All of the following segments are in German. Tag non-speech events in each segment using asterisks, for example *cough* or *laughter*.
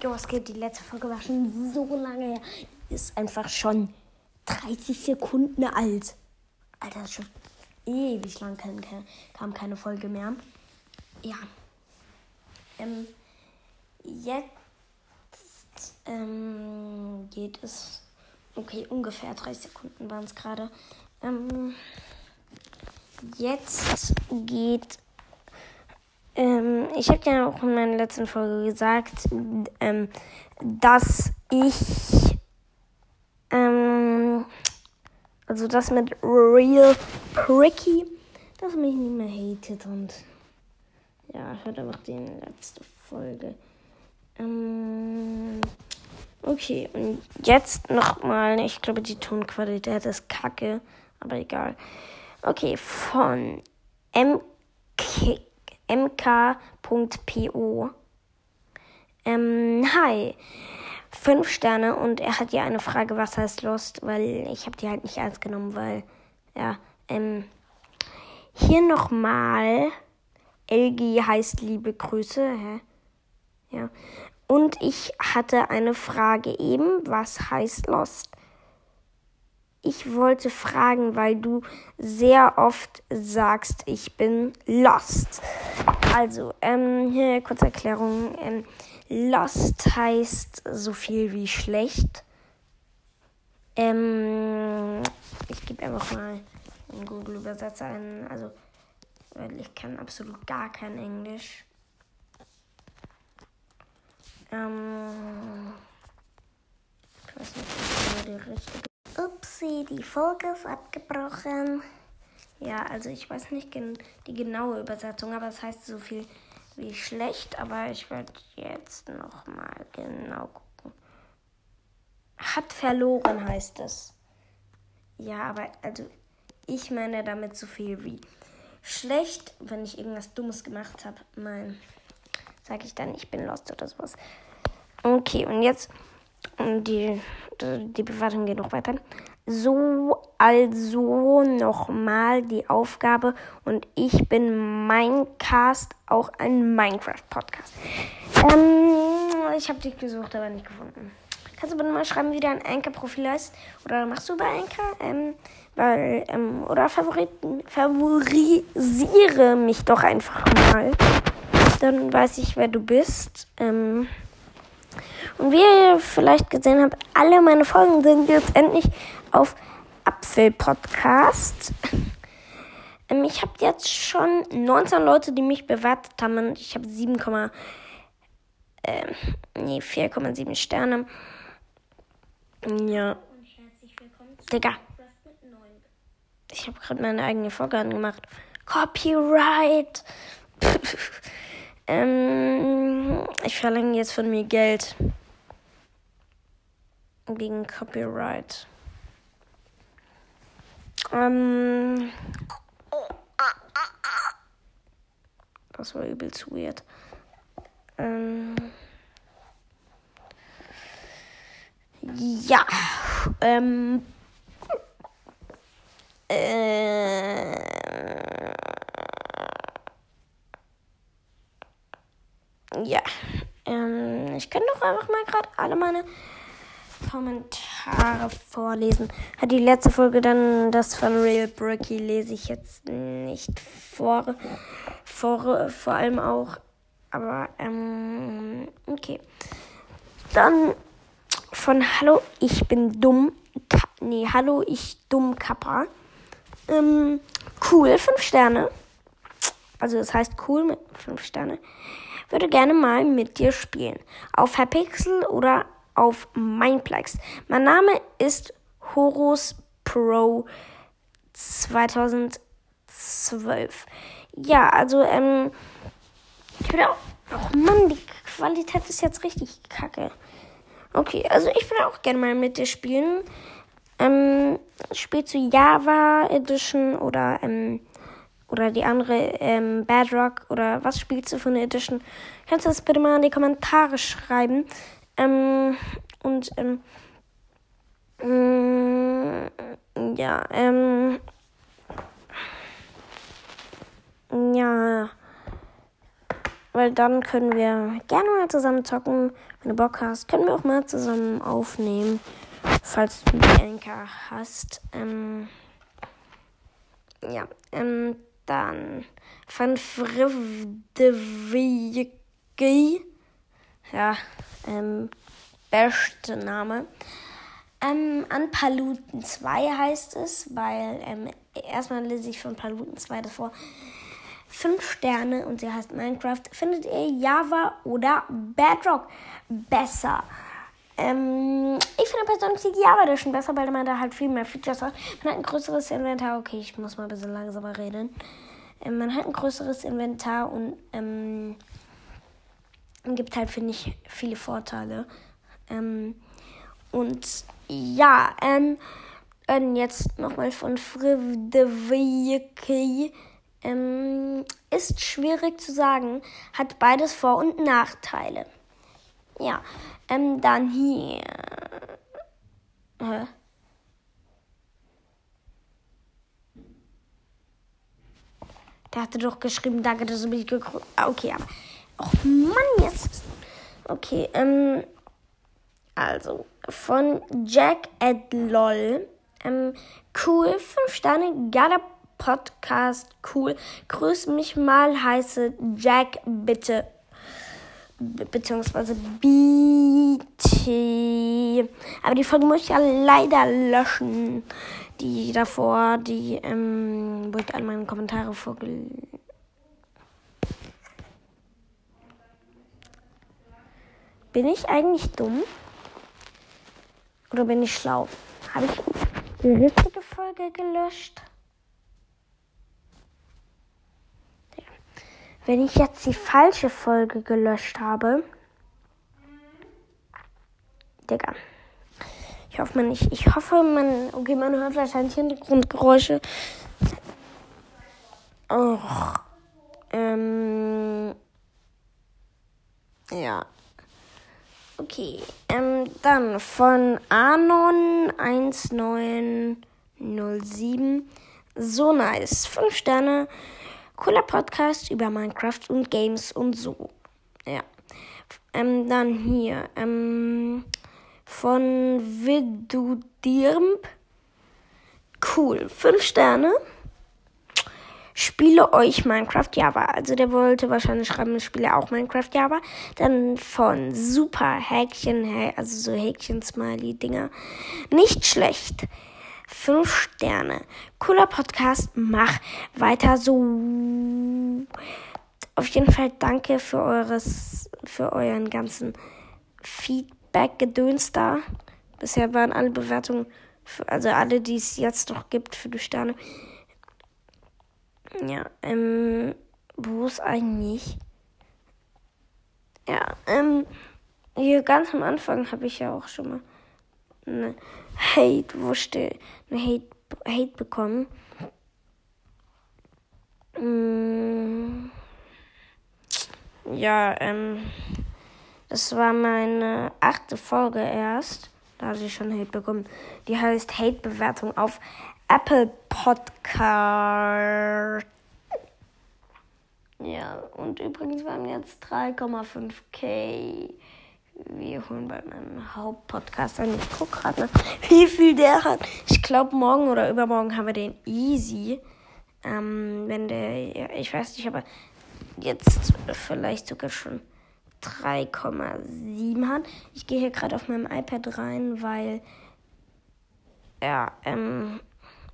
Jo, es geht, die letzte Folge war schon so lange her. Ist einfach schon 30 Sekunden alt. Alter, schon ewig lang kam, kam keine Folge mehr. Ja. Ähm, jetzt ähm, geht es. Okay, ungefähr 30 Sekunden waren es gerade. Ähm, jetzt geht. Ähm, ich habe ja auch in meiner letzten Folge gesagt, ähm, dass ich. Ähm, also das mit Real Pricky, dass mich nicht mehr hatet und. Ja, hört einfach die letzte Folge. Ähm, okay, und jetzt nochmal. Ich glaube, die Tonqualität ist kacke, aber egal. Okay, von mk, mk.po. Ähm, hi. Fünf Sterne und er hat ja eine Frage, was heißt Lost, weil ich habe die halt nicht ernst genommen, weil, ja, ähm, hier nochmal. LG heißt liebe Grüße, hä? Ja. Und ich hatte eine Frage eben, was heißt Lost? Ich wollte fragen, weil du sehr oft sagst, ich bin lost. Also, ähm, hier kurze Erklärung. Ähm, lost heißt so viel wie schlecht. Ähm, ich gebe einfach mal einen Google-Übersetzer ein, also, weil ich kann absolut gar kein Englisch. Ähm, ich weiß nicht, ob die richtige. Upsi, die Folge ist abgebrochen. Ja, also ich weiß nicht gen die genaue Übersetzung, aber es heißt so viel wie schlecht. Aber ich werde jetzt noch mal genau gucken. Hat verloren heißt es. Ja, aber also ich meine damit so viel wie schlecht, wenn ich irgendwas Dummes gemacht habe. Mein sage ich dann, ich bin lost oder sowas. Okay, und jetzt die, die Bewertung geht noch weiter. So, also nochmal die Aufgabe und ich bin Minecast, auch ein Minecraft-Podcast. Ähm, ich habe dich gesucht, aber nicht gefunden. Kannst du bitte mal schreiben, wie dein Anchor-Profil heißt? Oder machst du bei Anchor? Ähm, weil, ähm, oder favoriten, favorisiere mich doch einfach mal. Dann weiß ich, wer du bist. Ähm, und wie ihr vielleicht gesehen habt, alle meine Folgen sind jetzt endlich auf Apfel Podcast. Ähm, ich habe jetzt schon 19 Leute, die mich bewertet haben. Und ich habe 7, äh, nee, 4,7 Sterne. Ja. Digga. Ich habe gerade meine eigene Folge angemacht. Copyright. *laughs* ähm, ich verlange jetzt von mir Geld. Gegen Copyright. Ähm, das war übelst weird. Ähm, ja. Ähm, ja. Ähm, ich kann doch einfach mal gerade alle meine Kommentare vorlesen. Hat die letzte Folge dann das von Real Bricky lese ich jetzt nicht vor. Vor, vor allem auch. Aber, ähm, okay. Dann von Hallo, ich bin dumm. Ka nee, Hallo, ich dumm Kappa. Ähm, cool, fünf Sterne. Also das heißt cool mit fünf Sterne. Würde gerne mal mit dir spielen. Auf Hypixel oder auf Mindplex. Mein Name ist Horus Pro 2012. Ja, also, ähm, ich würde auch, oh Mann, die Qualität ist jetzt richtig kacke. Okay, also ich würde auch gerne mal mit dir spielen. Ähm, spielst du Java Edition oder, ähm, oder die andere ähm, Bedrock oder was spielst du für eine Edition? Kannst du das bitte mal in die Kommentare schreiben? Ähm, und ähm, äh, ja, ähm, ja. weil dann können wir gerne mal zusammen zocken. Wenn du Bock hast, können wir auch mal zusammen aufnehmen, falls du die Anker hast. Ähm, ja, ähm, dann von Frivdevigi. Ja, ähm, beste Name. Ähm, an Paluten 2 heißt es, weil ähm, erstmal lese ich von Paluten 2 davor. 5 Sterne und sie heißt Minecraft. Findet ihr Java oder Bedrock besser? Ähm, ich finde persönlich die Java Edition besser, weil man da halt viel mehr Features hat. Man hat ein größeres Inventar. Okay, ich muss mal ein bisschen langsamer reden. Ähm, man hat ein größeres Inventar und ähm, gibt halt, finde ich, viele Vorteile. Ähm, und ja, ähm, jetzt nochmal von Frivdeviki. Ähm, ist schwierig zu sagen, hat beides Vor- und Nachteile. Ja, ähm, dann hier. Hä? Der hatte doch geschrieben, danke, dass du mich gegrüßt ah, Okay, aber. Och Mann, jetzt. Okay, ähm. Also, von Jack at LOL. Ähm, cool, 5 Sterne, geiler Podcast, cool. Grüß mich mal, heiße Jack, bitte. Be beziehungsweise BT. Aber die Folge muss ich ja leider löschen. Die davor, die, ähm, wo ich all meine Kommentare vorgelesen Bin ich eigentlich dumm? Oder bin ich schlau? Habe ich die richtige Folge gelöscht? Wenn ich jetzt die falsche Folge gelöscht habe. Digga. Ich hoffe, man nicht. Ich hoffe, man. Okay, man hört wahrscheinlich Hintergrundgeräusche. Och. Ähm. Ja. Okay, ähm, dann von Anon1907. So nice. Fünf Sterne. Cooler Podcast über Minecraft und Games und so. Ja. Ähm, dann hier. Ähm, von Vidudirmp. Cool. Fünf Sterne spiele euch Minecraft Java. Also der wollte wahrscheinlich schreiben, ich spiele auch Minecraft Java. Dann von Super Häkchen, also so Häkchen-Smiley-Dinger. Nicht schlecht. Fünf Sterne. Cooler Podcast. Mach weiter so. Auf jeden Fall danke für eures, für euren ganzen Feedback-Gedöns da. Bisher waren alle Bewertungen, für, also alle, die es jetzt noch gibt, für die Sterne, ja, ähm, wo ist eigentlich? Ja, ähm, hier ganz am Anfang habe ich ja auch schon mal eine Hate, eine Hate, Hate bekommen. Mm, ja, ähm, das war meine achte Folge erst. Da hatte ich schon Hate bekommen. Die heißt Hate-Bewertung auf Apple Podcast. Ja, und übrigens, wir haben jetzt 3,5k. Wir holen bei meinem Hauptpodcast an. Ich gucke gerade mal, wie viel der hat. Ich glaube, morgen oder übermorgen haben wir den easy. Ähm, wenn der, ich weiß nicht, aber jetzt vielleicht sogar schon 3,7 hat. Ich gehe hier gerade auf meinem iPad rein, weil ja, ähm,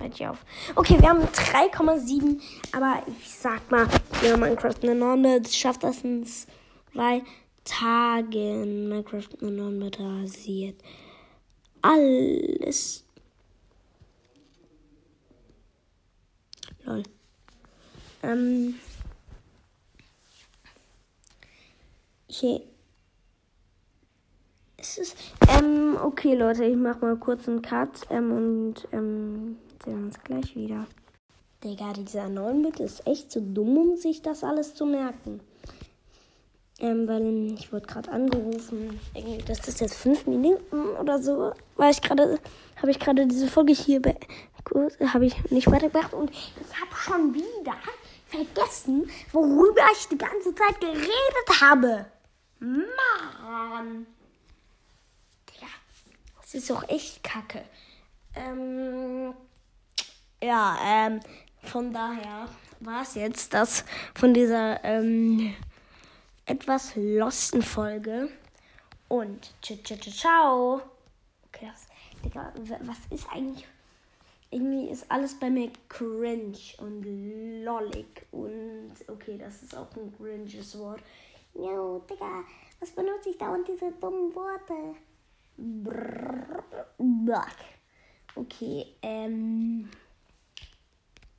Halt auf. Okay, wir haben 3,7. Aber ich sag mal, ja, Minecraft Enorme schafft das in zwei Tagen. Minecraft Enorme rasiert. Alles. Lol. Ähm. Hier. Es ist. Ähm, okay, Leute, ich mach mal kurz einen Cut. Ähm, und, ähm sehen uns gleich wieder. Digga, dieser 9-Bit ist echt zu dumm, um sich das alles zu merken. Ähm, weil ich wurde gerade angerufen. Irgendwie, das ist jetzt fünf Minuten oder so. Weil ich gerade, habe ich gerade diese Folge hier habe ich nicht weitergebracht und ich habe schon wieder vergessen, worüber ich die ganze Zeit geredet habe. Mann. Ja, das ist doch echt kacke. Ähm, ja, ähm, von daher war es jetzt das von dieser ähm, etwas losten Folge. Und ciao. Okay, das, Digga, was ist eigentlich irgendwie ist alles bei mir cringe und lollig und okay, das ist auch ein cringes Wort. Jo, Digga, was benutze ich da und diese dummen Worte? Brrr, okay, ähm,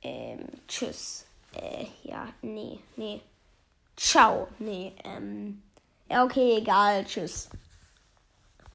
ähm, tschüss. Äh, ja, nee, nee. Ciao, nee, ähm, ja, okay, egal, tschüss.